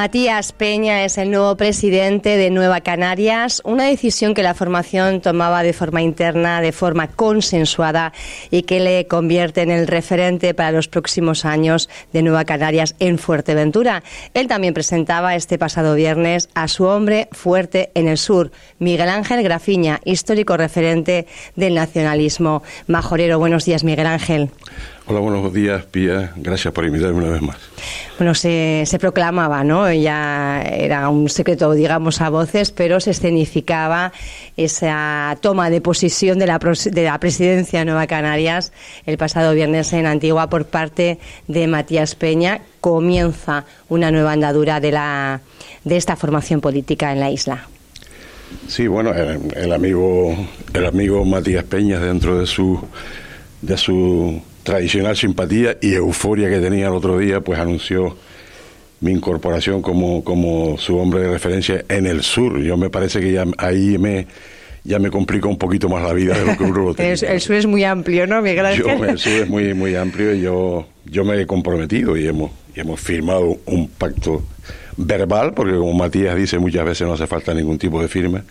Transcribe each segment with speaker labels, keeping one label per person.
Speaker 1: Matías Peña es el nuevo presidente de Nueva Canarias, una decisión que la formación tomaba de forma interna, de forma consensuada y que le convierte en el referente para los próximos años de Nueva Canarias en Fuerteventura. Él también presentaba este pasado viernes a su hombre fuerte en el sur, Miguel Ángel Grafiña, histórico referente del nacionalismo majorero. Buenos días, Miguel Ángel.
Speaker 2: Hola, buenos días, Pía. Gracias por invitarme una vez más.
Speaker 1: Bueno, se, proclamaba, ¿no? Ya era un secreto, digamos, a voces, pero se escenificaba esa toma de posición de la, de la presidencia de Nueva Canarias el pasado viernes en Antigua por parte de Matías Peña. Comienza una nueva andadura de, la, de esta formación política en la isla.
Speaker 2: Sí, bueno, el, el amigo, el amigo Matías Peña dentro de su de su tradicional simpatía y euforia que tenía el otro día, pues anunció mi incorporación como, como su hombre de referencia en el sur. Yo me parece que ya ahí me ya me complica un poquito más la vida de lo que uno lo
Speaker 1: tenía. el, sur es muy amplio, ¿no, Miguel
Speaker 2: el sur es muy, muy amplio y yo, yo me he comprometido y hemos, y hemos firmado un pacto verbal, porque como Matías dice, muchas veces no hace falta ningún tipo de firma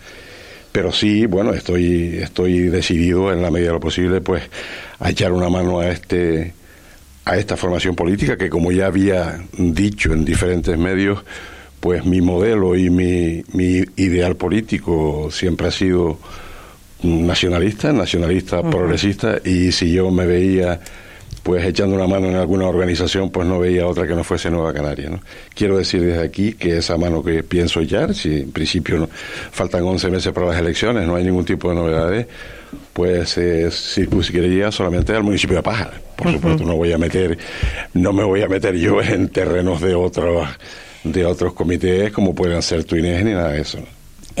Speaker 2: pero sí, bueno, estoy, estoy decidido en la medida de lo posible, pues, a echar una mano a este a esta formación política que como ya había dicho en diferentes medios, pues mi modelo y mi, mi ideal político siempre ha sido nacionalista, nacionalista progresista, y si yo me veía pues echando una mano en alguna organización, pues no veía otra que no fuese Nueva Canaria. ¿no? Quiero decir desde aquí que esa mano que pienso echar, si en principio no, faltan 11 meses para las elecciones, no hay ningún tipo de novedades, pues se circunscribiría solamente al municipio de Pájara. Por supuesto, no voy a meter, no me voy a meter yo en terrenos de otros de otros comités como puedan ser Tuinés ni nada de eso.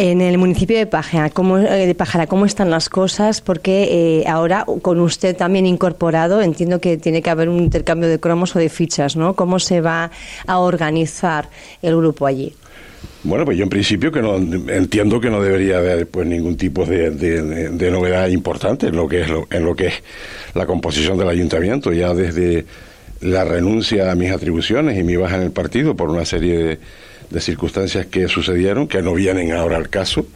Speaker 1: En el municipio de Pájara, ¿cómo, eh, de Pájara, ¿cómo están las cosas? Porque eh, ahora, con usted también incorporado, entiendo que tiene que haber un intercambio de cromos o de fichas, ¿no? ¿Cómo se va a organizar el grupo allí?
Speaker 2: Bueno, pues yo en principio que no entiendo que no debería haber pues ningún tipo de, novedad importante en lo que es en lo que es la composición del ayuntamiento ya desde la renuncia a mis atribuciones y mi baja en el partido por una serie de de circunstancias que sucedieron, que no vienen ahora al caso,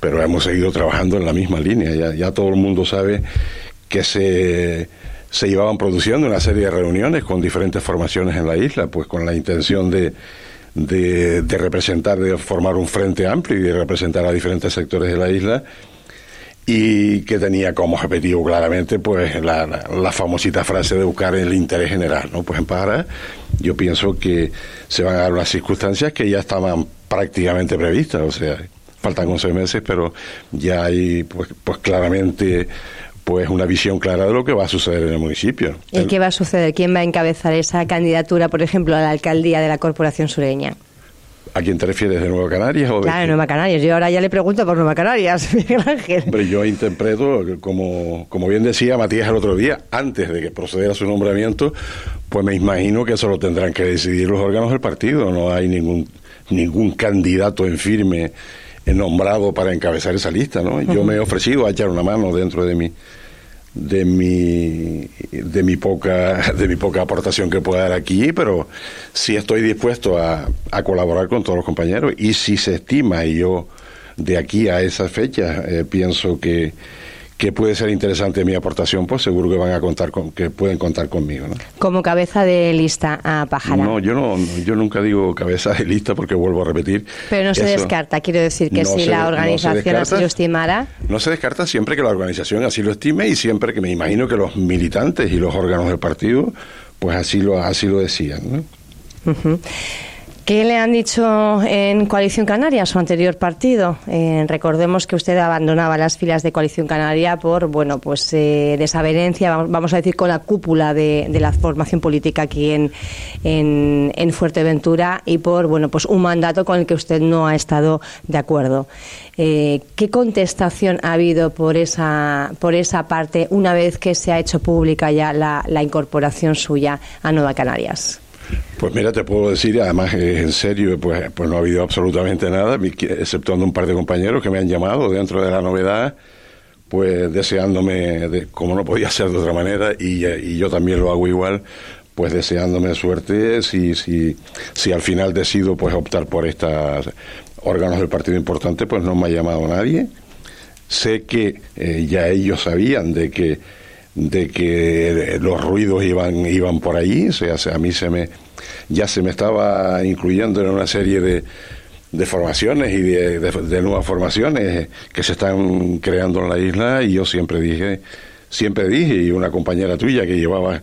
Speaker 2: pero hemos seguido trabajando en la misma línea. Ya, ya todo el mundo sabe que se, se llevaban produciendo una serie de reuniones con diferentes formaciones en la isla, pues con la intención de, de, de representar, de formar un frente amplio y de representar a diferentes sectores de la isla y que tenía como objetivo claramente pues la, la, famosita frase de buscar el interés general, ¿no? Pues en Para yo pienso que se van a dar unas circunstancias que ya estaban prácticamente previstas, o sea, faltan 11 meses, pero ya hay pues, pues claramente pues una visión clara de lo que va a suceder en el municipio.
Speaker 1: ¿Y qué va a suceder? ¿Quién va a encabezar esa candidatura, por ejemplo, a la alcaldía de la Corporación Sureña?
Speaker 2: ¿A quién te refieres? ¿De Nueva Canarias? O
Speaker 1: claro, de Nueva Canarias. Yo ahora ya le pregunto por Nueva Canarias, Miguel Ángel.
Speaker 2: Hombre, yo interpreto, como, como bien decía Matías el otro día, antes de que procediera su nombramiento, pues me imagino que eso lo tendrán que decidir los órganos del partido. No hay ningún, ningún candidato en firme nombrado para encabezar esa lista, ¿no? Yo me he ofrecido a echar una mano dentro de mi de mi de mi poca de mi poca aportación que pueda dar aquí pero sí estoy dispuesto a, a colaborar con todos los compañeros. Y si se estima y yo de aquí a esa fecha eh, pienso que que puede ser interesante mi aportación, pues seguro que van a contar con, que pueden contar conmigo. ¿no?
Speaker 1: Como cabeza de lista a Pájara.
Speaker 2: No, yo no, yo nunca digo cabeza de lista porque vuelvo a repetir.
Speaker 1: Pero no se descarta, quiero decir que si la organización así lo estimara.
Speaker 2: No se descarta siempre que la organización así lo estime y siempre que me imagino que los militantes y los órganos del partido, pues así lo, así lo decían. ¿no?
Speaker 1: ¿Qué le han dicho en Coalición Canaria, su anterior partido? Eh, recordemos que usted abandonaba las filas de Coalición Canaria por, bueno, pues eh, desavenencia, vamos a decir, con la cúpula de, la formación política aquí en, en, Fuerteventura y por, bueno, pues un mandato con el que usted no ha estado de acuerdo. Eh, ¿Qué contestación ha habido por esa, por esa parte una vez que se ha hecho pública ya la incorporación suya a Nueva Canarias?
Speaker 2: Pues mira, te puedo decir, además en serio, pues, pues no ha habido absolutamente nada, exceptuando un par de compañeros que me han llamado dentro de la novedad, pues deseándome, como no podía ser de otra manera, y, yo también lo hago igual, pues deseándome suerte si, si, si al final decido pues optar por estos órganos del partido importante, pues no me ha llamado nadie. Sé que eh, ya ellos sabían de que de que los ruidos iban iban por ahí, o sea, a mí se me ya se me estaba incluyendo en una serie de, de formaciones y de, nuevas formaciones que se están creando en la isla y yo siempre dije, siempre dije, y una compañera tuya que llevaba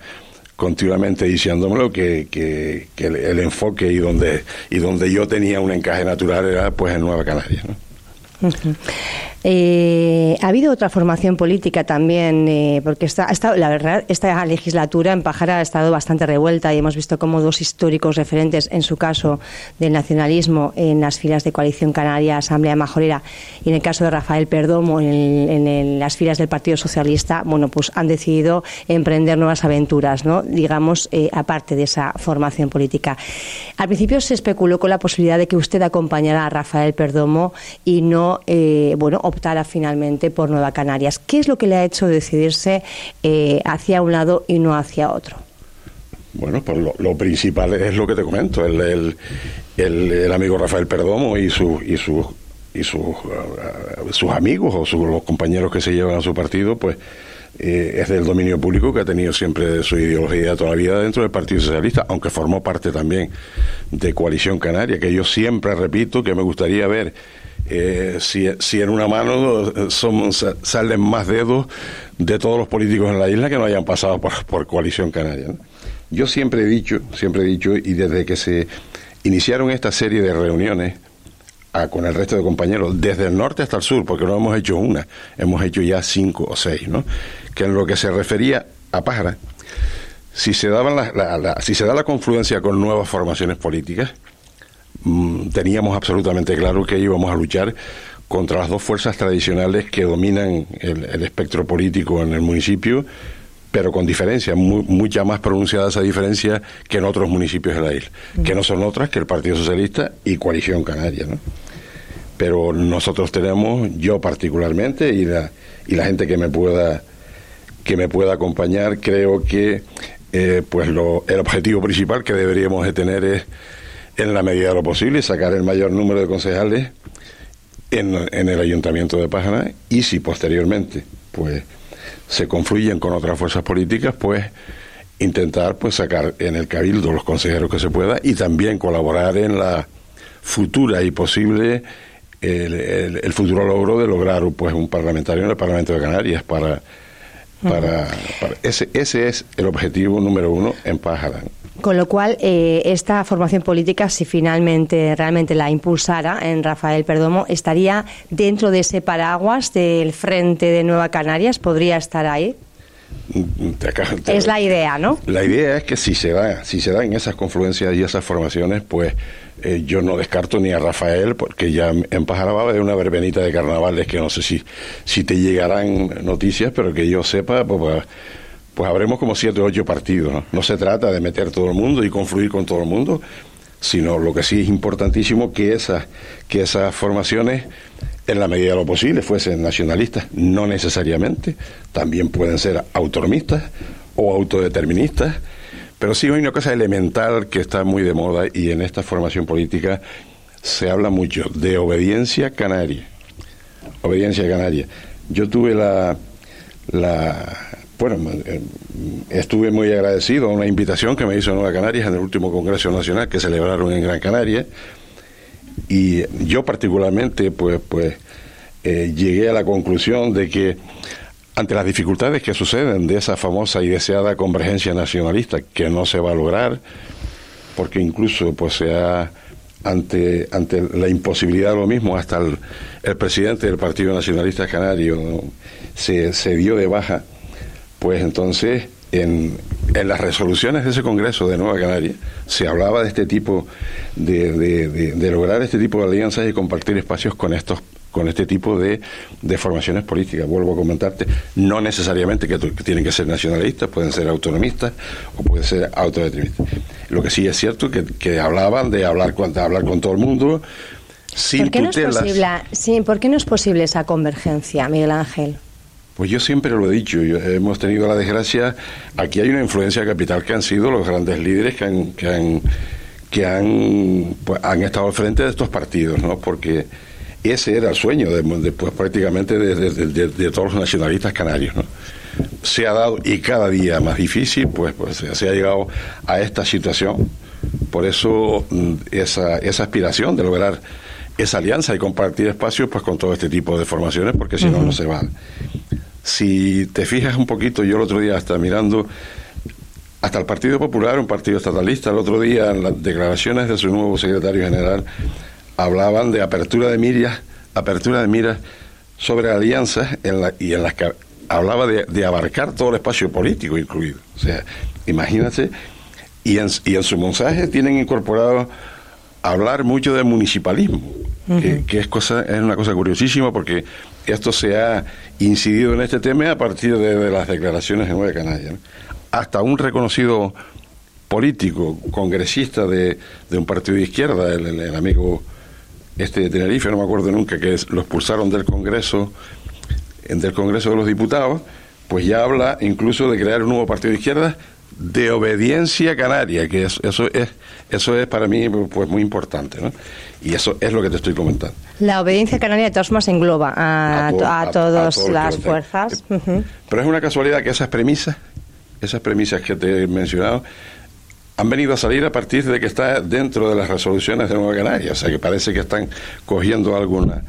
Speaker 2: continuamente diciéndomelo que, que, el, enfoque y donde y donde yo tenía un encaje natural era pues en Nueva Canaria.
Speaker 1: Eh, ha habido otra formación política también, eh, porque está, la verdad, esta legislatura en Pájara ha estado bastante revuelta y hemos visto como dos históricos referentes, en su caso del nacionalismo, en las filas de Coalición Canaria, Asamblea Majorera, y en el caso de Rafael Perdomo, en, las filas del Partido Socialista, bueno, pues han decidido emprender nuevas aventuras, ¿no? digamos, eh, aparte de esa formación política. Al principio se especuló con la posibilidad de que usted acompañara a Rafael Perdomo y no, bueno, optara finalmente por Nueva Canarias. ¿Qué es lo que le ha hecho decidirse eh, hacia un lado y no hacia otro?
Speaker 2: Bueno, pues lo, principal es lo que te comento, el, el, amigo Rafael Perdomo y, su, y, su, y sus, uh, sus amigos o los compañeros que se llevan a su partido, pues eh, es del dominio público que ha tenido siempre su ideología toda la vida dentro del Partido Socialista, aunque formó parte también de Coalición Canaria, que yo siempre repito que me gustaría ver eh, si, en una mano eh, salen más dedos de todos los políticos en la isla que no hayan pasado por, coalición canaria. Yo siempre he dicho, siempre he dicho, y desde que se iniciaron esta serie de reuniones con el resto de compañeros, desde el norte hasta el sur, porque no hemos hecho una, hemos hecho ya cinco o seis, ¿no? Que en lo que se refería a Pájara, si se, daban la, si se da la confluencia con nuevas formaciones políticas, teníamos absolutamente claro que íbamos a luchar contra las dos fuerzas tradicionales que dominan el, espectro político en el municipio, pero con diferencia, mucha más pronunciada esa diferencia que en otros municipios de la isla, que no son otras que el Partido Socialista y Coalición Canaria. Pero nosotros tenemos, yo particularmente, y la, y la gente que me pueda que me pueda acompañar, creo que eh, pues el objetivo principal que deberíamos de tener es en la medida de lo posible, sacar el mayor número de concejales en, el ayuntamiento de Pájara y si posteriormente pues se confluyen con otras fuerzas políticas, pues intentar pues sacar en el cabildo los consejeros que se pueda y también colaborar en la futura y posible el, futuro logro de lograr pues un parlamentario en el Parlamento de Canarias para para, ese ese es el objetivo número uno en Pájara
Speaker 1: con lo cual, eh, esta formación política, si finalmente realmente la impulsara en Rafael Perdomo, estaría dentro de ese paraguas del Frente de Nueva Canarias, podría estar ahí. es la idea, ¿no?
Speaker 2: La idea es que si se da, si se dan esas confluencias y esas formaciones, pues eh, yo no descarto ni a Rafael, porque ya en Pajarababa hay una verbenita de carnavales que no sé si, si te llegarán noticias, pero que yo sepa, pues, pues habremos como siete o ocho partidos. ¿no? se trata de meter todo el mundo y confluir con todo el mundo, sino lo que sí es importantísimo que esas, que esas formaciones, en la medida de lo posible, fuesen nacionalistas, no necesariamente, también pueden ser autonomistas o autodeterministas, pero sí hay una cosa elemental que está muy de moda y en esta formación política se habla mucho de obediencia canaria. Obediencia canaria. Yo tuve la, la, bueno, eh, estuve muy agradecido a una invitación que me hizo Nueva Canarias en el último Congreso Nacional que celebraron en Gran Canaria. Y yo particularmente pues pues eh, llegué a la conclusión de que ante las dificultades que suceden de esa famosa y deseada convergencia nacionalista que no se va a lograr porque incluso pues se ha ante ante la imposibilidad de lo mismo hasta el, presidente del Partido Nacionalista Canario se, se dio de baja pues entonces en, en, las resoluciones de ese Congreso de Nueva Canaria se hablaba de este tipo de, de, lograr este tipo de alianzas y compartir espacios con estos con este tipo de, de formaciones políticas. Vuelvo a comentarte, no necesariamente que, tienen que ser nacionalistas, pueden ser autonomistas o pueden ser autodeterministas. Lo que sí es cierto que, que hablaban de hablar con, hablar con todo el mundo sin
Speaker 1: ¿Por qué No es posible, sí, ¿Por qué no es posible esa convergencia, Miguel Ángel?
Speaker 2: Pues yo siempre lo he dicho, hemos tenido la desgracia, aquí hay una influencia capital que han sido los grandes líderes que han, que han, que han, pues, han estado al frente de estos partidos, ¿no? Porque ese era el sueño de, pues, prácticamente de, todos los nacionalistas canarios, ¿no? Se ha dado, y cada día más difícil, pues, pues se ha llegado a esta situación. Por eso mm, esa, esa aspiración de lograr esa alianza y compartir espacios pues con todo este tipo de formaciones, porque si no, no se van. Si te fijas un poquito, yo el otro día hasta mirando hasta el Partido Popular, un partido estatalista, el otro día en las declaraciones de su nuevo secretario general hablaban de apertura de miras, apertura de miras sobre alianzas en la, y en las que hablaba de, abarcar todo el espacio político incluido. O sea, imagínate, y en, y en su mensaje tienen incorporado hablar mucho de municipalismo, que, es, cosa, es una cosa curiosísima porque esto se ha incidido en este tema a partir de, las declaraciones de Nueva Canalla. Hasta un reconocido político, congresista de, un partido de izquierda, el, amigo este de Tenerife, no me acuerdo nunca, que lo expulsaron del Congreso, del Congreso de los Diputados, pues ya habla incluso de crear un nuevo partido de izquierda de obediencia canaria, que eso, eso es eso es para mí pues muy importante, ¿no? Y eso es lo que te estoy comentando.
Speaker 1: La obediencia canaria de todas formas engloba a, a, todas las fuerzas.
Speaker 2: Eh, pero es una casualidad que esas premisas, esas premisas que te he mencionado, han venido a salir a partir de que está dentro de las resoluciones de Nueva Canaria, o sea que parece que están cogiendo alguna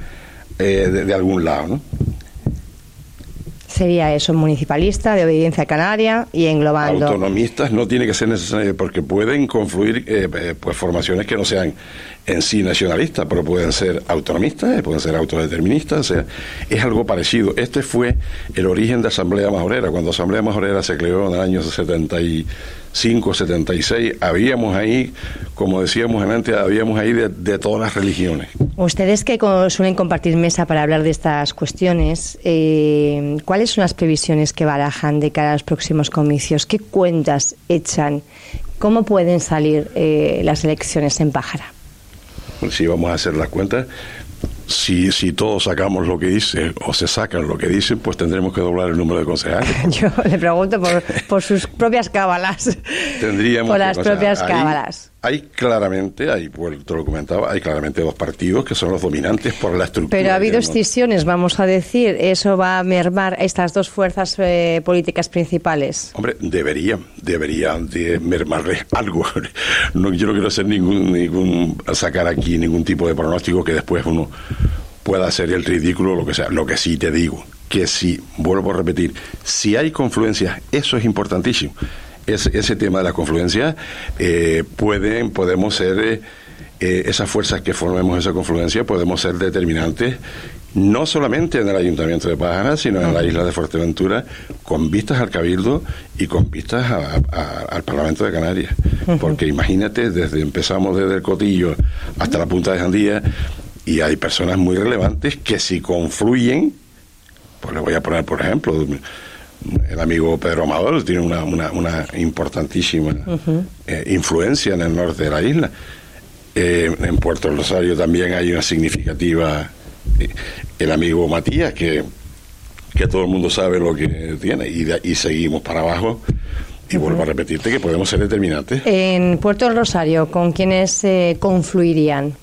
Speaker 2: eh, de, de algún lado, ¿no?
Speaker 1: Sería eso, municipalista, de obediencia canaria y englobando.
Speaker 2: Autonomistas no tiene que ser necesario porque pueden confluir eh, eh, pues formaciones que no sean en sí nacionalistas, pero pueden ser autonomistas, eh, pueden ser autodeterministas, o sea, es algo parecido. Este fue el origen de Asamblea Majorera, cuando Asamblea Majorera se creó en el año 70 y 5, 76, habíamos ahí, como decíamos antes, habíamos ahí de, todas las religiones.
Speaker 1: Ustedes que suelen compartir mesa para hablar de estas cuestiones, eh, ¿cuáles son las previsiones que barajan de cara a los próximos comicios? ¿Qué cuentas echan? ¿Cómo pueden salir eh, las elecciones en Pájara?
Speaker 2: Si vamos a hacer las cuentas, si, si todos sacamos lo que dice o se sacan lo que dicen, pues tendremos que doblar el número de concejales.
Speaker 1: Yo le pregunto por, por sus propias cábalas.
Speaker 2: Tendríamos
Speaker 1: por las propias cábalas.
Speaker 2: Hay claramente, hay, pues, te lo comentaba, hay claramente dos partidos que son los dominantes por la estructura.
Speaker 1: Pero ha habido excisiones, vamos a decir, ¿eso va a mermar estas dos fuerzas eh, políticas principales?
Speaker 2: Hombre, deberían, deberían de mermarles algo. No, yo no quiero hacer ningún, ningún, sacar aquí ningún tipo de pronóstico que después uno pueda hacer el ridículo, lo que sea. Lo que sí te digo, que si, vuelvo a repetir, si hay confluencias, eso es importantísimo ese, tema de la confluencia, eh, pueden, podemos ser, eh, eh, esas fuerzas que formemos esa confluencia, podemos ser determinantes no solamente en el Ayuntamiento de Pájara, sino en la isla de Fuerteventura, con vistas al Cabildo y con vistas al Parlamento de Canarias. Porque imagínate, desde empezamos desde el Cotillo hasta la Punta de Jandía, y hay personas muy relevantes que si confluyen, pues le voy a poner, por ejemplo, el amigo Pedro Amador tiene una, una, importantísima eh, influencia en el norte de la isla. Eh, en Puerto Rosario también hay una significativa, eh, el amigo Matías, que, que todo el mundo sabe lo que tiene, y, y seguimos para abajo. Y vuelvo a repetirte que podemos ser determinantes.
Speaker 1: En Puerto Rosario, ¿con quiénes confluirían?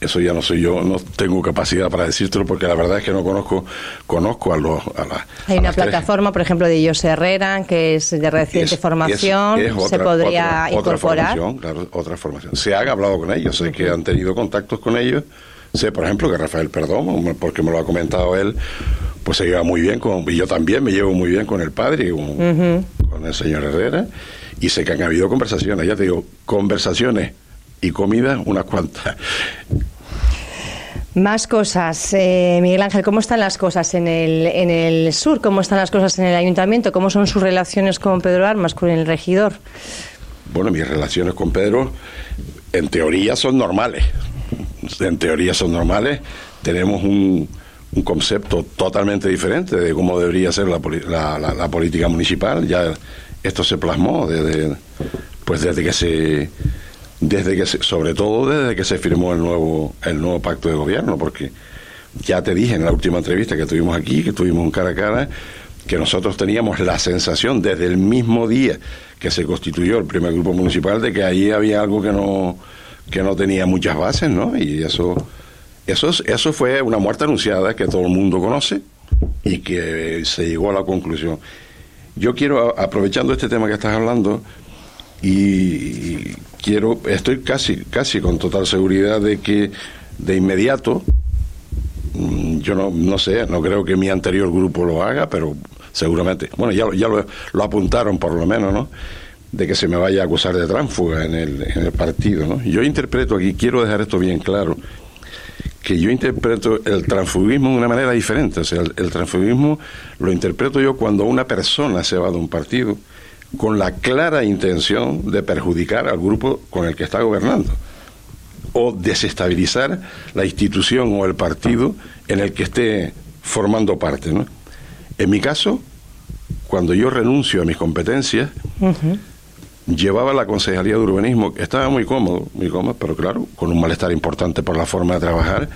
Speaker 2: Eso ya no soy yo, no tengo capacidad para decírtelo porque la verdad es que no conozco conozco a los a la,
Speaker 1: Hay una plataforma, por ejemplo, de José Herrera, que es de reciente formación, se podría incorporar.
Speaker 2: Otra formación, claro, otra formación. Se ha hablado con ellos, sé que han tenido contactos con ellos. Sé, por ejemplo, que Rafael Perdón, porque me lo ha comentado él, pues se lleva muy bien con, y yo también me llevo muy bien con el padre, con, con el señor Herrera, y sé que han habido conversaciones, ya te digo, conversaciones y comida unas cuantas.
Speaker 1: Más cosas. Eh, Miguel Ángel, ¿cómo están las cosas en el, en el sur? ¿Cómo están las cosas en el ayuntamiento? ¿Cómo son sus relaciones con Pedro Armas, con el regidor?
Speaker 2: Bueno, mis relaciones con Pedro, en teoría, son normales. En teoría son normales. Tenemos un, un concepto totalmente diferente de cómo debería ser la, la, la, política municipal. Ya esto se plasmó desde, pues desde que se desde que sobre todo desde que se firmó el nuevo el nuevo pacto de gobierno porque ya te dije en la última entrevista que tuvimos aquí, que tuvimos un cara a cara, que nosotros teníamos la sensación desde el mismo día que se constituyó el primer grupo municipal de que ahí había algo que no que no tenía muchas bases, ¿no? Y eso eso eso fue una muerte anunciada que todo el mundo conoce y que se llegó a la conclusión. Yo quiero aprovechando este tema que estás hablando y quiero estoy casi casi con total seguridad de que de inmediato mm, yo no, no sé, no creo que mi anterior grupo lo haga, pero seguramente, bueno, ya, ya lo, apuntaron por lo menos, ¿no? De que se me vaya a acusar de tránsfuga en el, en el partido, ¿no? Yo interpreto aquí, quiero dejar esto bien claro, que yo interpreto el transfugismo de una manera diferente. O sea, el, el transfugismo lo interpreto yo cuando una persona se va de un partido con la clara intención de perjudicar al grupo con el que está gobernando o desestabilizar la institución o el partido en el que esté formando parte, ¿no? En mi caso, cuando yo renuncio a mis competencias, llevaba la Concejalía de Urbanismo, estaba muy cómodo, muy cómodo, pero claro, con un malestar importante por la forma de trabajar,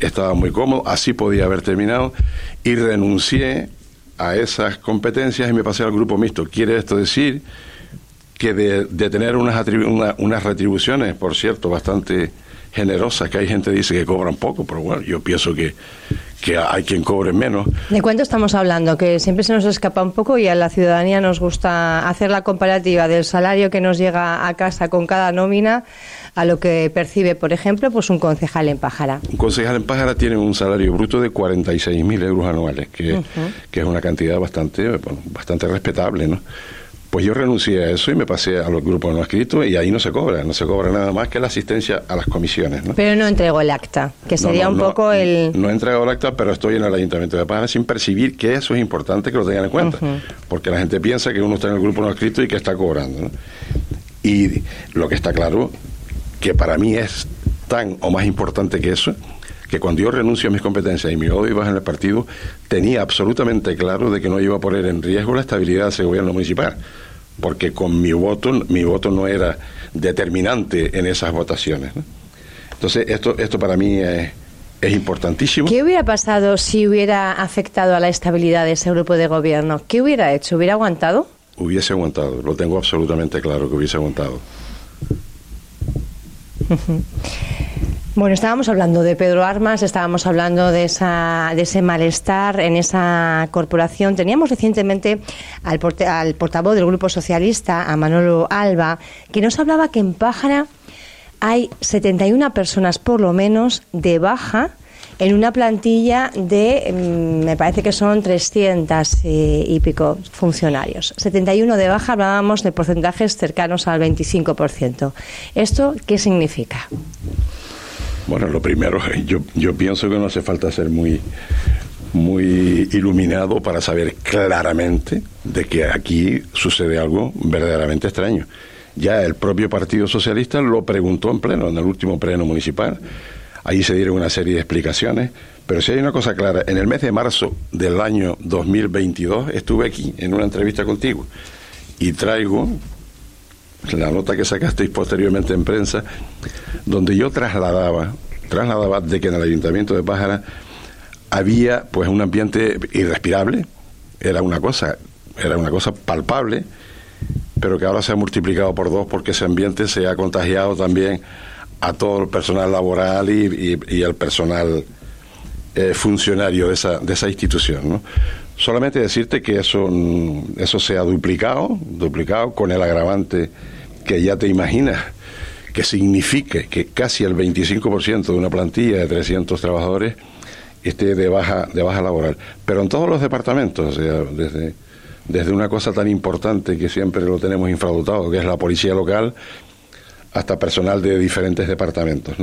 Speaker 2: estaba muy cómodo, así podía haber terminado, y renuncié a esas competencias y me pasé al grupo mixto. Quiere esto decir que de, de tener unas, una, unas retribuciones, por cierto, bastante generosas, que hay gente que dice que cobran poco, pero bueno, yo pienso que, que hay quien cobre menos.
Speaker 1: ¿De cuánto estamos hablando? Que siempre se nos escapa un poco y a la ciudadanía nos gusta hacer la comparativa del salario que nos llega a casa con cada nómina a lo que percibe, por ejemplo, pues un concejal en Pájara.
Speaker 2: Un concejal en Pájara tiene un salario bruto de 46.000 euros anuales, que, uh -huh. que es una cantidad bastante, bueno, bastante respetable, ¿no? Pues yo renuncié a eso y me pasé a los grupos no escritos y ahí no se cobra, no se cobra nada más que la asistencia a las comisiones. ¿no?
Speaker 1: Pero no entregó el acta, que sería
Speaker 2: no, no,
Speaker 1: un poco el...
Speaker 2: No he entregado el acta, pero estoy en el Ayuntamiento de Pájara sin percibir que eso es importante que lo tengan en cuenta, uh -huh. porque la gente piensa que uno está en el grupo no escrito y que está cobrando. ¿no? Y lo que está claro, que para mí es tan o más importante que eso, que cuando yo renuncio a mis competencias y me odio bajo en el partido, tenía absolutamente claro de que no iba a poner en riesgo la estabilidad de ese gobierno municipal porque con mi voto, mi voto no era determinante en esas votaciones. ¿no? Entonces, esto, esto para mí es, es, importantísimo.
Speaker 1: ¿Qué hubiera pasado si hubiera afectado a la estabilidad de ese grupo de gobierno? ¿Qué hubiera hecho? ¿Hubiera aguantado?
Speaker 2: Hubiese aguantado, lo tengo absolutamente claro que hubiese aguantado.
Speaker 1: Bueno, estábamos hablando de Pedro Armas, estábamos hablando de, esa, de ese malestar en esa corporación. Teníamos recientemente al, al, portavoz del Grupo Socialista, a Manolo Alba, que nos hablaba que en Pájara hay 71 personas por lo menos de baja en una plantilla de, me parece que son 300 y pico funcionarios. 71 de baja, hablábamos de porcentajes cercanos al 25%. ¿Esto qué significa?
Speaker 2: Bueno, lo primero, yo, yo pienso que no hace falta ser muy, muy iluminado para saber claramente de que aquí sucede algo verdaderamente extraño. Ya el propio Partido Socialista lo preguntó en pleno, en el último pleno municipal. Ahí se dieron una serie de explicaciones, pero si hay una cosa clara, en el mes de marzo del año 2022 estuve aquí en una entrevista contigo y traigo la nota que sacasteis posteriormente en prensa, donde yo trasladaba, trasladaba de que en el ayuntamiento de Pájara había pues un ambiente irrespirable, era una cosa, era una cosa palpable, pero que ahora se ha multiplicado por dos porque ese ambiente se ha contagiado también a todo el personal laboral y, y, el personal eh, funcionario de esa, de esa institución. ¿no? Solamente decirte que eso, eso se ha duplicado, duplicado con el agravante que ya te imaginas que signifique que casi el 25% de una plantilla de 300 trabajadores esté de baja, de baja laboral. Pero en todos los departamentos, o sea, desde, desde una cosa tan importante que siempre lo tenemos infradotado, que es la policía local, hasta personal de diferentes departamentos.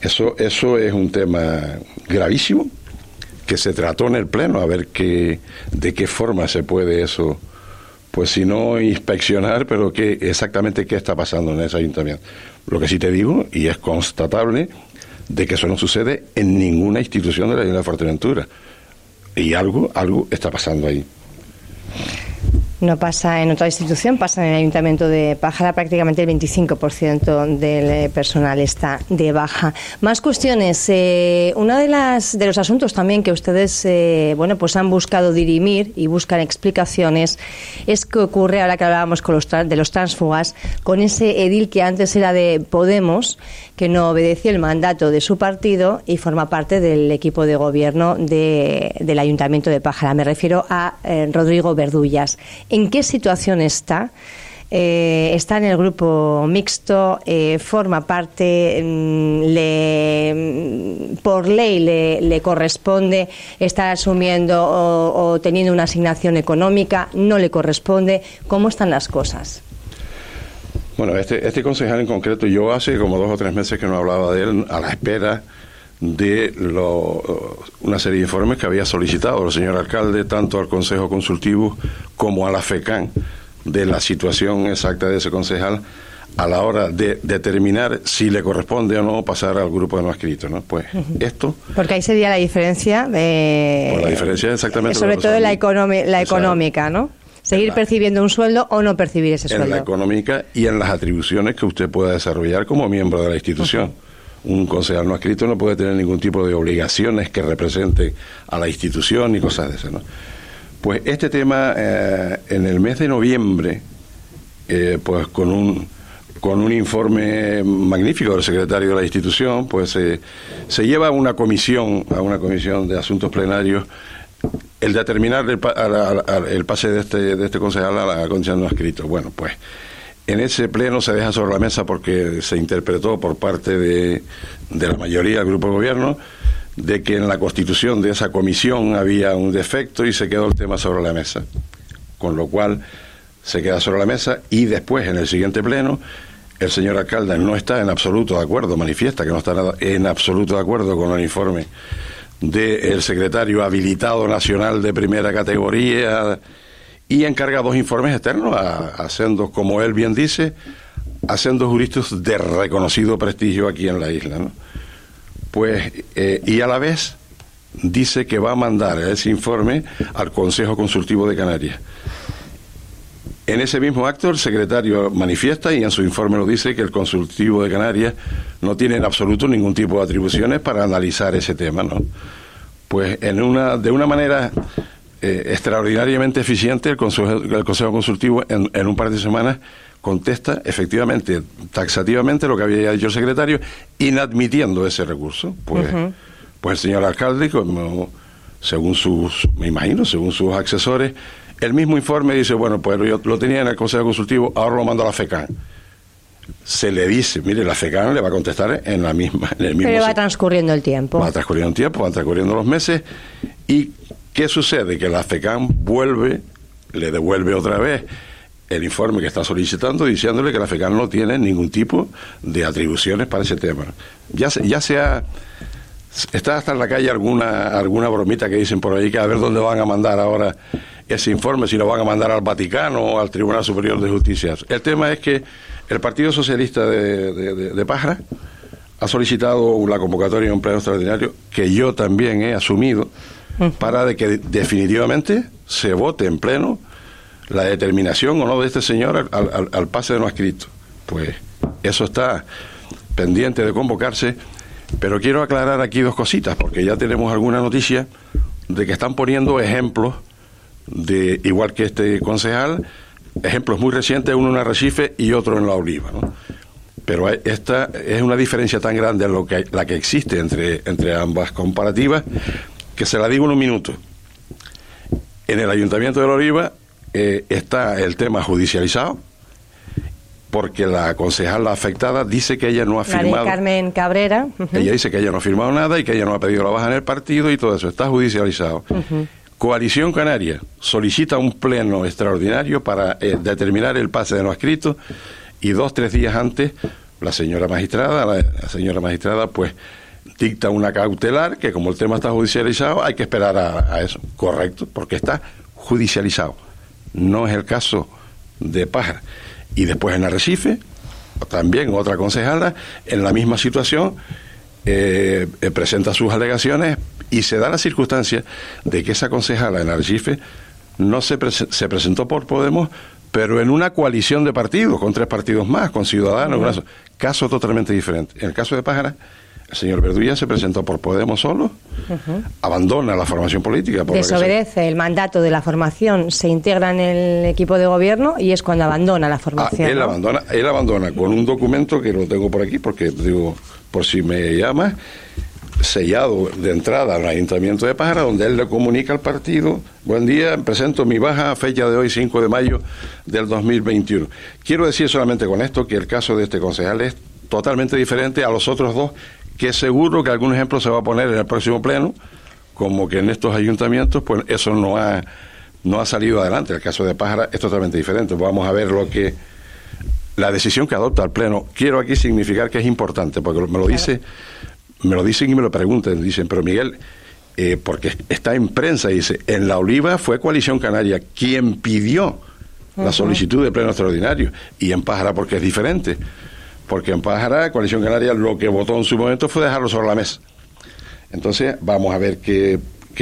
Speaker 2: Eso, eso es un tema gravísimo que se trató en el Pleno, a ver qué, de qué forma se puede eso pues si no inspeccionar, pero qué exactamente qué está pasando en ese ayuntamiento. Lo que sí te digo, y es constatable, de que eso no sucede en ninguna institución de la isla de Fuerteventura. Y algo, algo está pasando ahí.
Speaker 1: No pasa en otra institución, pasa en el Ayuntamiento de Pájara, prácticamente el 25% del eh, personal está de baja. Más cuestiones. Eh, uno de de los asuntos también que ustedes eh, bueno pues han buscado dirimir y buscan explicaciones es que ocurre ahora que hablábamos con los de los transfugas con ese edil que antes era de Podemos que no obedecía el mandato de su partido y forma parte del equipo de gobierno del Ayuntamiento de Pájara. Me refiero a Rodrigo Verdullas en qué situación está. Eh, está en el grupo mixto, eh, forma parte, mm, le, mm, por ley le, corresponde estar asumiendo o, teniendo una asignación económica, no le corresponde. ¿Cómo están las cosas?
Speaker 2: Bueno, este, este concejal en concreto, yo hace como dos o tres meses que no hablaba de él, a la espera de una serie de informes que había solicitado el señor alcalde, tanto al Consejo Consultivo como a la FECAN, de la situación exacta de ese concejal a la hora de determinar si le corresponde o no pasar al grupo de no escritos, ¿no? Pues esto...
Speaker 1: Porque ahí sería la diferencia de...
Speaker 2: la diferencia exactamente...
Speaker 1: Sobre todo la, la económica, ¿no? Seguir percibiendo un sueldo o no percibir ese sueldo.
Speaker 2: En la económica y en las atribuciones que usted pueda desarrollar como miembro de la institución un concejal no escrito no puede tener ningún tipo de obligaciones que representen a la institución ni cosas de esas. ¿no? Pues este tema, eh, en el mes de noviembre, eh, pues con un, con un informe magnífico del secretario de la institución, pues se lleva a una comisión, a una comisión de asuntos plenarios, el determinar el, el pase de este, de este concejal a la comisión no escrito. Bueno, pues en ese pleno se deja sobre la mesa porque se interpretó por parte de, la mayoría del grupo de gobierno de que en la constitución de esa comisión había un defecto y se quedó el tema sobre la mesa. Con lo cual se queda sobre la mesa y después en el siguiente pleno el señor alcalde no está en absoluto de acuerdo, manifiesta que no está en absoluto de acuerdo con el informe del secretario habilitado nacional de primera categoría y encarga dos informes externos a, a como él bien dice, a juristas de reconocido prestigio aquí en la isla. ¿no? Pues, eh, y a la vez dice que va a mandar ese informe al Consejo Consultivo de Canarias. En ese mismo acto, el secretario manifiesta y en su informe lo dice que el Consultivo de Canarias no tiene en absoluto ningún tipo de atribuciones para analizar ese tema, ¿no? Pues en una, de una manera eh, extraordinariamente eficiente, el Consejo, el Consejo Consultivo en, en, un par de semanas contesta efectivamente, taxativamente, lo que había dicho el secretario, inadmitiendo ese recurso. Pues, pues el señor alcalde, como, según sus, me imagino, según sus asesores, el mismo informe dice, bueno, pues yo lo tenía en el Consejo Consultivo, ahora lo mando a la FECAN se le dice, mire, la FECAN le va a contestar en la misma, en el mismo
Speaker 1: Pero va transcurriendo el tiempo.
Speaker 2: Va transcurriendo el tiempo, van transcurriendo los meses y ¿Qué sucede? Que la FECAM vuelve, le devuelve otra vez el informe que está solicitando diciéndole que la FECAM no tiene ningún tipo de atribuciones para ese tema. Ya, ya sea está hasta en la calle alguna alguna bromita que dicen por ahí que a ver dónde van a mandar ahora ese informe, si lo van a mandar al Vaticano o al Tribunal Superior de Justicia. El tema es que el Partido Socialista de, de, de Pájara ha solicitado la convocatoria de un pleno extraordinario que yo también he asumido para de que definitivamente se vote en pleno la determinación o no de este señor al, pase de no escrito. Pues eso está pendiente de convocarse, pero quiero aclarar aquí dos cositas, porque ya tenemos alguna noticia de que están poniendo ejemplos de, igual que este concejal, ejemplos muy recientes, uno en Arrecife y otro en La Oliva, ¿no? Pero esta es una diferencia tan grande lo que, la que existe entre, entre ambas comparativas que se la digo en un minuto. En el Ayuntamiento de La Oliva eh, está el tema judicializado porque la concejala afectada dice que ella no ha firmado.
Speaker 1: Carmen Cabrera.
Speaker 2: Ella dice que ella no ha firmado nada y que ella no ha pedido la baja en el partido y todo eso. Está judicializado. Coalición Canaria solicita un pleno extraordinario para eh, determinar el pase de no escrito y dos, tres días antes la señora magistrada, la señora magistrada, pues dicta una cautelar que como el tema está judicializado hay que esperar a, eso, correcto, porque está judicializado. No es el caso de Pájara. Y después en Arrecife, también otra concejala, en la misma situación, eh, eh, presenta sus alegaciones y se da la circunstancia de que esa concejala en Arrecife no se, se presentó por Podemos, pero en una coalición de partidos, con tres partidos más, con Ciudadanos, caso totalmente diferente. En el caso de Pájara, el señor Verdulla se presentó por Podemos solo, abandona la formación política.
Speaker 1: Desobedece el mandato de la formación, se integra en el equipo de gobierno y es cuando abandona la ah, formación.
Speaker 2: él, abandona, él abandona con un documento que lo tengo por aquí, porque digo, por si me llama, sellado de entrada al Ayuntamiento de Pájara, donde él le comunica al partido, buen día, presento mi baja fecha de hoy, 5 de mayo del 2021. Quiero decir solamente con esto que el caso de este concejal es totalmente diferente a los otros dos que seguro que algún ejemplo se va a poner en el próximo pleno, como que en estos ayuntamientos, pues eso no ha, no ha salido adelante. El caso de Pájara es totalmente diferente. Vamos a ver lo que la decisión que adopta el pleno. Quiero aquí significar que es importante, porque me lo dice, me lo dicen y me lo preguntan, dicen, pero Miguel, eh, porque está en prensa, dice, en la Oliva fue Coalición Canaria quien pidió la solicitud de pleno extraordinario, y en Pájara porque es diferente porque en Pájara, Coalición Canaria, lo que votó en su momento fue dejarlo sobre la mesa. Entonces, vamos a ver qué,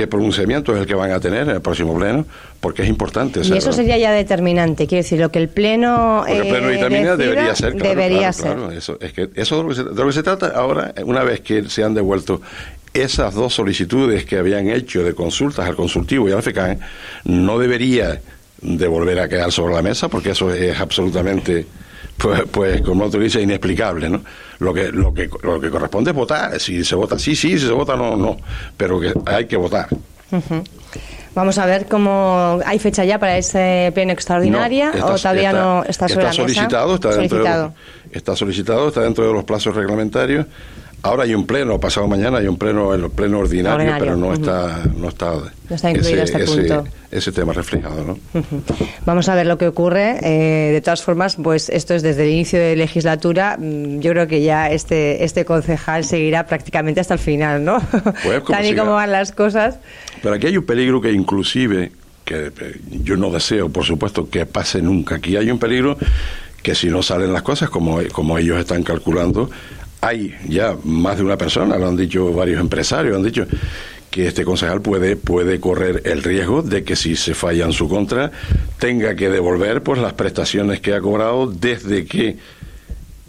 Speaker 2: pronunciamiento es el que van a tener en el próximo pleno, porque es importante.
Speaker 1: Y eso sería ya determinante, quiero decir, lo que el pleno.
Speaker 2: el pleno eh, debería ser.
Speaker 1: debería ser.
Speaker 2: Eso, es que eso de lo, que se, trata ahora, una vez que se han devuelto esas dos solicitudes que habían hecho de consultas al consultivo y al FECAN, no debería de volver a quedar sobre la mesa, porque eso es absolutamente pues, pues como tú dices, inexplicable, ¿no? Lo que, lo que, lo que corresponde es votar. Si se vota sí, sí, si se vota no, no. Pero que hay que votar.
Speaker 1: Vamos a ver cómo hay fecha ya para ese pleno extraordinaria o todavía no está sobre
Speaker 2: está solicitado, Está, dentro solicitado. está solicitado, está dentro de los plazos reglamentarios. Ahora hay un pleno, pasado mañana hay un pleno, el pleno ordinario, pero no está, no está,
Speaker 1: incluido ese, este punto.
Speaker 2: Ese, tema reflejado, ¿no?
Speaker 1: Vamos a ver lo que ocurre. Eh, de todas formas, pues esto es desde el inicio de legislatura. Mm, yo creo que ya este este concejal seguirá prácticamente hasta el final, ¿no? Pues Tal y como van las cosas.
Speaker 2: Pero aquí hay un peligro que inclusive que eh, yo no deseo, por supuesto, que pase nunca. Aquí hay un peligro que si no salen las cosas como, como ellos están calculando, hay ya más de una persona, lo han dicho varios empresarios, han dicho que este concejal puede, puede correr el riesgo de que si se falla en su contra tenga que devolver pues las prestaciones que ha cobrado desde que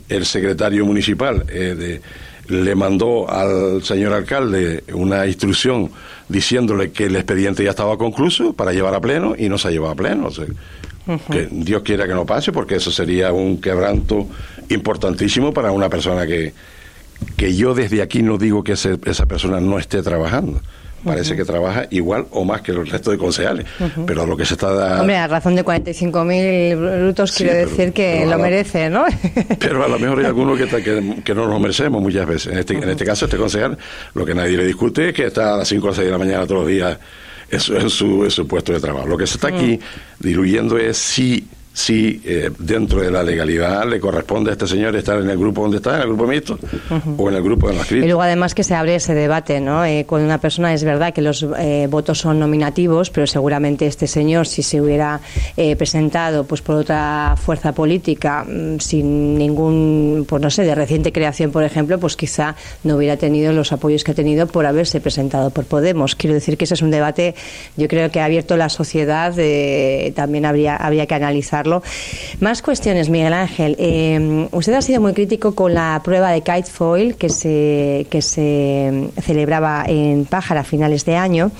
Speaker 2: el secretario municipal eh, le mandó al señor alcalde una instrucción diciéndole que el expediente ya estaba concluso para llevar a pleno y no se ha llevado a pleno. Que Dios quiera que no pase porque eso sería un quebranto importantísimo para una persona que, que yo desde aquí no digo que esa persona no esté trabajando. Parece que trabaja igual o más que el resto de concejales, pero lo que se está dando...
Speaker 1: Hombre, a razón de 45.000 brutos quiere decir que lo merece, ¿no?
Speaker 2: pero a lo mejor hay algunos que, que, no lo merecemos muchas veces. En este, en este caso, este concejal, lo que nadie le discute es que está a las 5 o 6 de la mañana todos los días en su, en su, en su puesto de trabajo. Lo que se está aquí diluyendo es si si eh, dentro de la legalidad le corresponde a este señor estar en el grupo donde está, en el grupo mixto, o en el grupo de las
Speaker 1: Y luego además que se abre ese debate, ¿no? Eh, con una persona es verdad que los eh, votos son nominativos, pero seguramente este señor, si se hubiera presentado pues por otra fuerza política, mm, sin ningún, pues no sé, de reciente creación, por ejemplo, pues quizá no hubiera tenido los apoyos que ha tenido por haberse presentado por Podemos. Quiero decir que ese es un debate, yo creo que ha abierto la sociedad, también habría, habría que analizarlo más cuestiones, Miguel Ángel. Eh, usted ha sido muy crítico con la prueba de kitefoil que se, que se celebraba en Pájara a finales de año.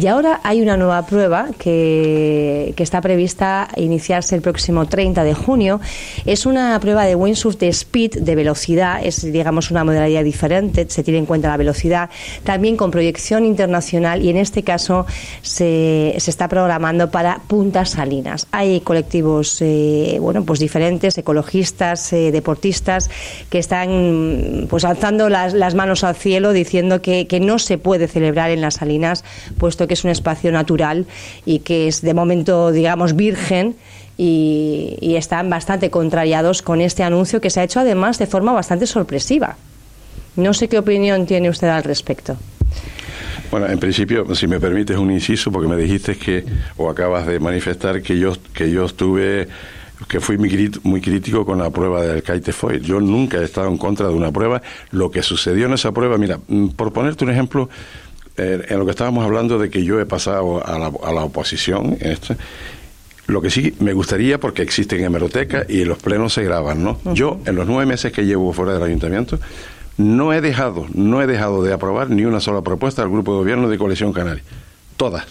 Speaker 1: Y ahora hay una nueva prueba que, que está prevista iniciarse el próximo 30 de junio. Es una prueba de windsurf de speed, de velocidad. Es, digamos, una modalidad diferente. Se tiene en cuenta la velocidad. También con proyección internacional y en este caso se, se está programando para Puntas Salinas. Hay colectivos eh, bueno, pues diferentes, ecologistas, eh, deportistas, que están pues alzando las, manos al cielo diciendo que, que no se puede celebrar en las salinas, puesto que es un espacio natural y que es de momento, digamos, virgen. Y, están bastante contrariados con este anuncio que se ha hecho además de forma bastante sorpresiva. No sé qué opinión tiene usted al respecto.
Speaker 2: Bueno, en principio, si me permites un inciso, porque me dijiste que, o acabas de manifestar que yo, que yo estuve que fui muy, crítico con la prueba del kite foil. Yo nunca he estado en contra de una prueba. Lo que sucedió en esa prueba, mira, mm, por ponerte un ejemplo, eh, en lo que estábamos hablando de que yo he pasado a la, a la oposición, en esto, lo que sí me gustaría, porque existen hemerotecas y los plenos se graban, ¿no? Yo, en los nueve meses que llevo fuera del ayuntamiento, no he dejado, no he dejado de aprobar ni una sola propuesta del Grupo de Gobierno de Coalición Canaria. Todas,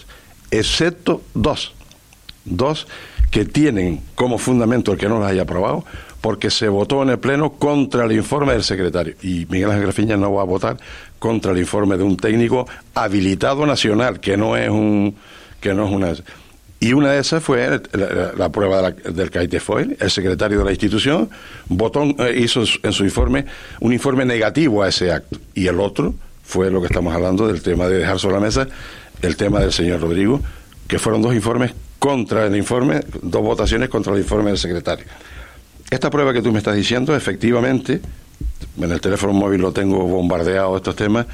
Speaker 2: excepto dos. Dos que tienen como fundamento el que no las haya aprobado, porque se votó en el Pleno contra el informe del secretario. Y Miguel Ángel Grafiña no va a votar contra el informe de un técnico habilitado nacional, que no es un que no es una y una de esas fue la, prueba del CAITEFOIL. El secretario de la institución votó, eh, hizo en su informe un informe negativo a ese acto. Y el otro fue lo que estamos hablando del tema de dejar sobre la mesa, el tema del señor Rodrigo, que fueron dos informes contra el informe, dos votaciones contra el informe del secretario. Esta prueba que tú me estás diciendo, efectivamente, en el teléfono móvil lo tengo bombardeado estos temas,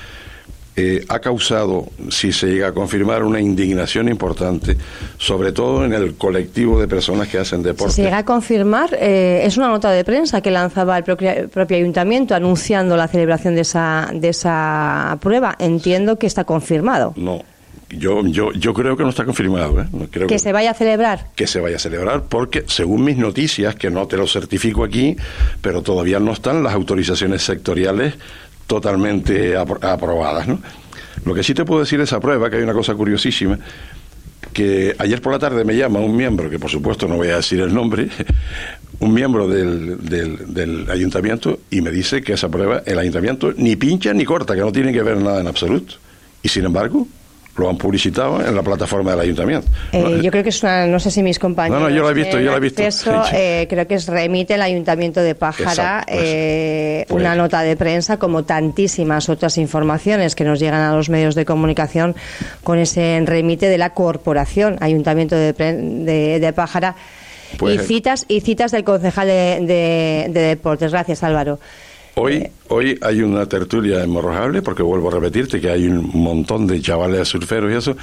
Speaker 2: eh, ha causado, si se llega a confirmar, una indignación importante, sobre todo en el colectivo de personas que hacen deporte.
Speaker 1: Si se llega a confirmar, eh, es una nota de prensa que lanzaba el propio, propio, ayuntamiento anunciando la celebración de esa, de esa prueba. Entiendo que está confirmado.
Speaker 2: No, yo, yo, yo creo que no está confirmado. ¿eh? creo
Speaker 1: que, se vaya a celebrar.
Speaker 2: Que se vaya a celebrar, porque según mis noticias, que no te lo certifico aquí, pero todavía no están las autorizaciones sectoriales totalmente aprobadas. ¿no? Lo que sí te puedo decir de esa prueba, que hay una cosa curiosísima, que ayer por la tarde me llama un miembro, que por supuesto no voy a decir el nombre, un miembro del, del, del, ayuntamiento y me dice que esa prueba el ayuntamiento ni pincha ni corta, que no tiene que ver nada en absoluto. Y sin embargo, lo han publicitado en la plataforma del ayuntamiento.
Speaker 1: Eh, yo creo que es una, no sé si mis compañeros.
Speaker 2: No, no, yo la he visto, yo la he visto.
Speaker 1: Eh, creo que es remite el ayuntamiento de Pájara eh, pues, una nota de prensa, como tantísimas otras informaciones que nos llegan a los medios de comunicación con ese remite de la corporación, ayuntamiento de, de, Pájara. Pues, y citas y citas del concejal de, de deportes. Gracias, Álvaro.
Speaker 2: Hoy, hoy hay una tertulia hemorrojable, porque vuelvo a repetirte que hay un montón de chavales surferos y eso.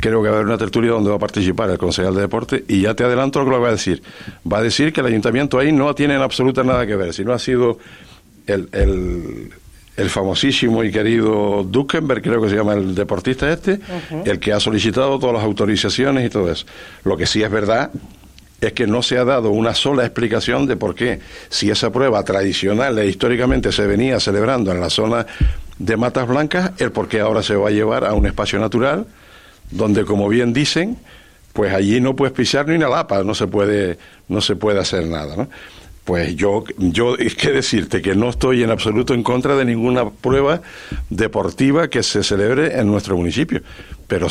Speaker 2: Creo que va a haber una tertulia donde va a participar el concejal de deporte y ya te adelanto lo que va a decir. Va a decir que el ayuntamiento ahí no tiene en absoluta nada que ver, sino ha sido el, el, famosísimo y querido Duckenberg, creo que se llama el deportista este, el que ha solicitado todas las autorizaciones y todo eso. Lo que sí es verdad es que no se ha dado una sola explicación de por qué, si esa prueba tradicional e históricamente se venía celebrando en la zona de Matas Blancas, el por qué ahora se va a llevar a un espacio natural, donde, como bien dicen, pues allí no puedes pisar ni una lapa, no se puede, no se puede hacer nada, ¿no? Pues yo, yo, es que decirte que no estoy en absoluto en contra de ninguna prueba deportiva que se celebre en nuestro municipio pero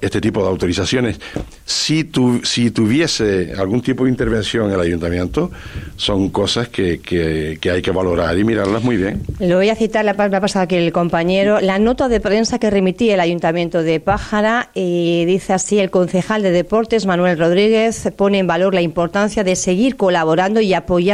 Speaker 2: este tipo de autorizaciones, si, tu, si tuviese algún tipo de intervención en el ayuntamiento, son cosas que, que, hay que valorar y mirarlas muy bien.
Speaker 1: Lo voy a citar, la, me ha pasado aquí el compañero, la nota de prensa que remitía el ayuntamiento de Pájara y dice así, el concejal de deportes, Manuel Rodríguez, pone en valor la importancia de seguir colaborando y apoyando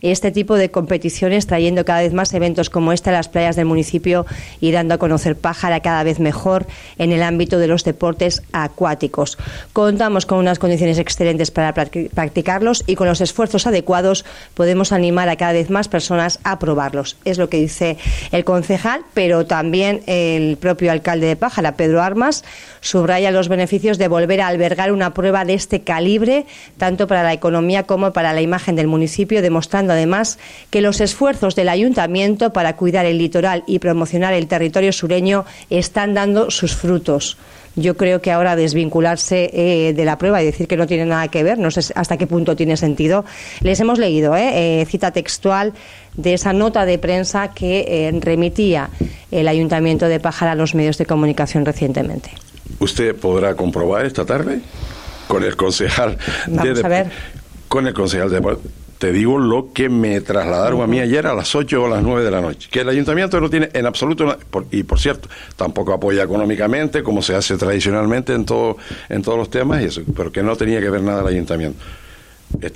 Speaker 1: este tipo de competiciones, trayendo cada vez más eventos como este a las playas del municipio y dando a conocer Pájara cada vez mejor en el ámbito de los deportes acuáticos. Contamos con unas condiciones excelentes para practicarlos y con los esfuerzos adecuados podemos animar a cada vez más personas a probarlos. Es lo que dice el concejal, pero también el propio alcalde de Pájara, Pedro Armas, subraya los beneficios de volver a albergar una prueba de este calibre, tanto para la economía como para la imagen del municipio, demostrando además que los esfuerzos del ayuntamiento para cuidar el litoral y promocionar el territorio sureño están dando sus frutos. Yo creo que ahora desvincularse eh, de la prueba y decir que no tiene nada que ver, no sé hasta qué punto tiene sentido. Les hemos leído eh, eh, cita textual de esa nota de prensa que remitía el Ayuntamiento de Pájara a los medios de comunicación recientemente.
Speaker 2: ¿Usted podrá comprobar esta tarde con el concejal
Speaker 1: Vamos a ver.
Speaker 2: con el concejal de te digo lo que me trasladaron a mí ayer a las 8 o a las 9 de la noche. Que el ayuntamiento no tiene en absoluto, y por cierto, tampoco apoya económicamente, como se hace tradicionalmente en, todo, en todos los temas, y eso, pero que no tenía que ver nada el ayuntamiento.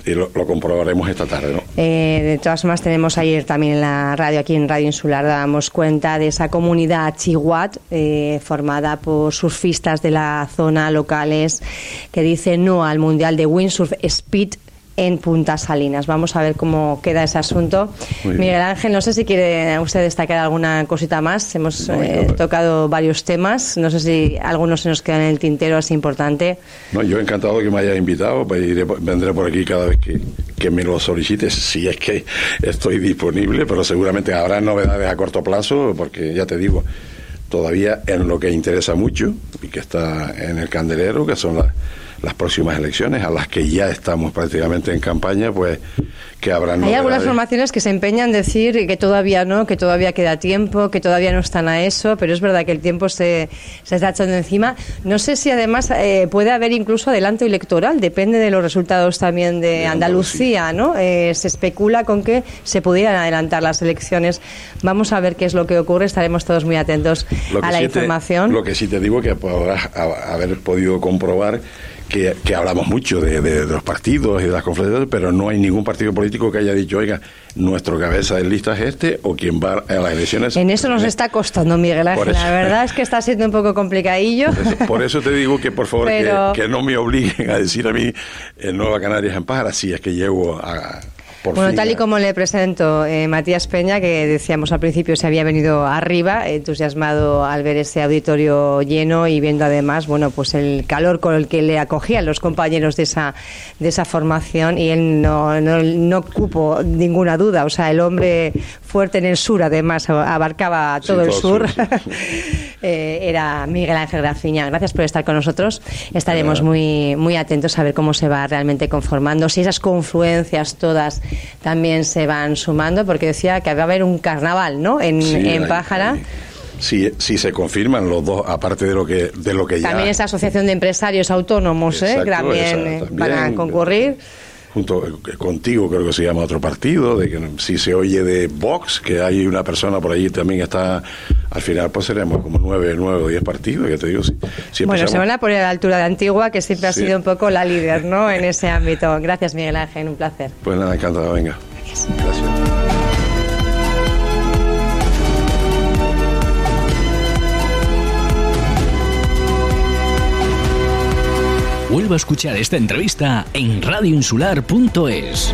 Speaker 2: Y lo, comprobaremos esta tarde, ¿no?
Speaker 1: Eh, de todas formas, tenemos ayer también en la radio, aquí en Radio Insular, damos cuenta de esa comunidad Chihuat, eh, formada por surfistas de la zona locales, que dice no al Mundial de Windsurf Speed en Punta Salinas. Vamos a ver cómo queda ese asunto. Miguel Ángel, no sé si quiere usted destacar alguna cosita más. Hemos eh, tocado varios temas. No sé si algunos se nos quedan en el tintero así importante.
Speaker 2: No, yo encantado que me haya invitado. Pues vendré por aquí cada vez que, que me lo solicites, si es que estoy disponible, pero seguramente habrá novedades a corto plazo, porque ya te digo, todavía en lo que interesa mucho y que está en el candelero, que son las las próximas elecciones, a las que ya estamos prácticamente en campaña, pues que habrán.
Speaker 1: Hay algunas formaciones que se empeñan en decir que todavía no, que todavía queda tiempo, que todavía no están a eso, pero es verdad que el tiempo se, se está echando encima. No sé si además eh, puede haber incluso adelanto electoral, depende de los resultados también de, Andalucía, ¿no? Eh, se especula con que se pudieran adelantar las elecciones. Vamos a ver qué es lo que ocurre, estaremos todos muy atentos a la información.
Speaker 2: lo que sí te digo que podrás haber podido comprobar que, hablamos mucho de, los partidos y de las confederaciones, pero no hay ningún partido político que haya dicho, oiga, nuestro cabeza de lista es este o quien va a las elecciones.
Speaker 1: En eso nos está costando, Miguel Ángel. La verdad es que está siendo un poco complicadillo.
Speaker 2: Por eso, te digo que por favor que, no me obliguen a decir a mí en Nueva Canarias en Pájara si es que llego a
Speaker 1: bueno, tal y como le presento eh, Matías Peña, que decíamos al principio se había venido arriba, entusiasmado al ver ese auditorio lleno y viendo además, bueno, pues el calor con el que le acogían los compañeros de esa, de esa formación y él no, no, no cupo ninguna duda, o sea, el hombre fuerte en el sur, además abarcaba todo, el sur, eh, era Miguel Ángel Grafiña. Gracias por estar con nosotros. Estaremos muy, muy atentos a ver cómo se va realmente conformando, si esas confluencias todas también se van sumando, porque decía que va a haber un carnaval, ¿no? En, en Pájara.
Speaker 2: Si, si, se confirman los dos, aparte de lo que, de lo que
Speaker 1: ya... También esa asociación de empresarios autónomos, ¿eh? también, van a concurrir
Speaker 2: junto contigo creo que se llama otro partido, de que si se oye de Vox, que hay una persona por allí también está, al final pues seremos como nueve, nueve o diez partidos, que te digo. Si,
Speaker 1: bueno, se van a poner a la altura de Antigua, que siempre ha sido un poco la líder, ¿no?, en ese ámbito. Gracias, Miguel Ángel, un placer.
Speaker 2: Pues nada, encantado, venga. Gracias.
Speaker 3: Vuelvo a escuchar esta entrevista en radioinsular.es.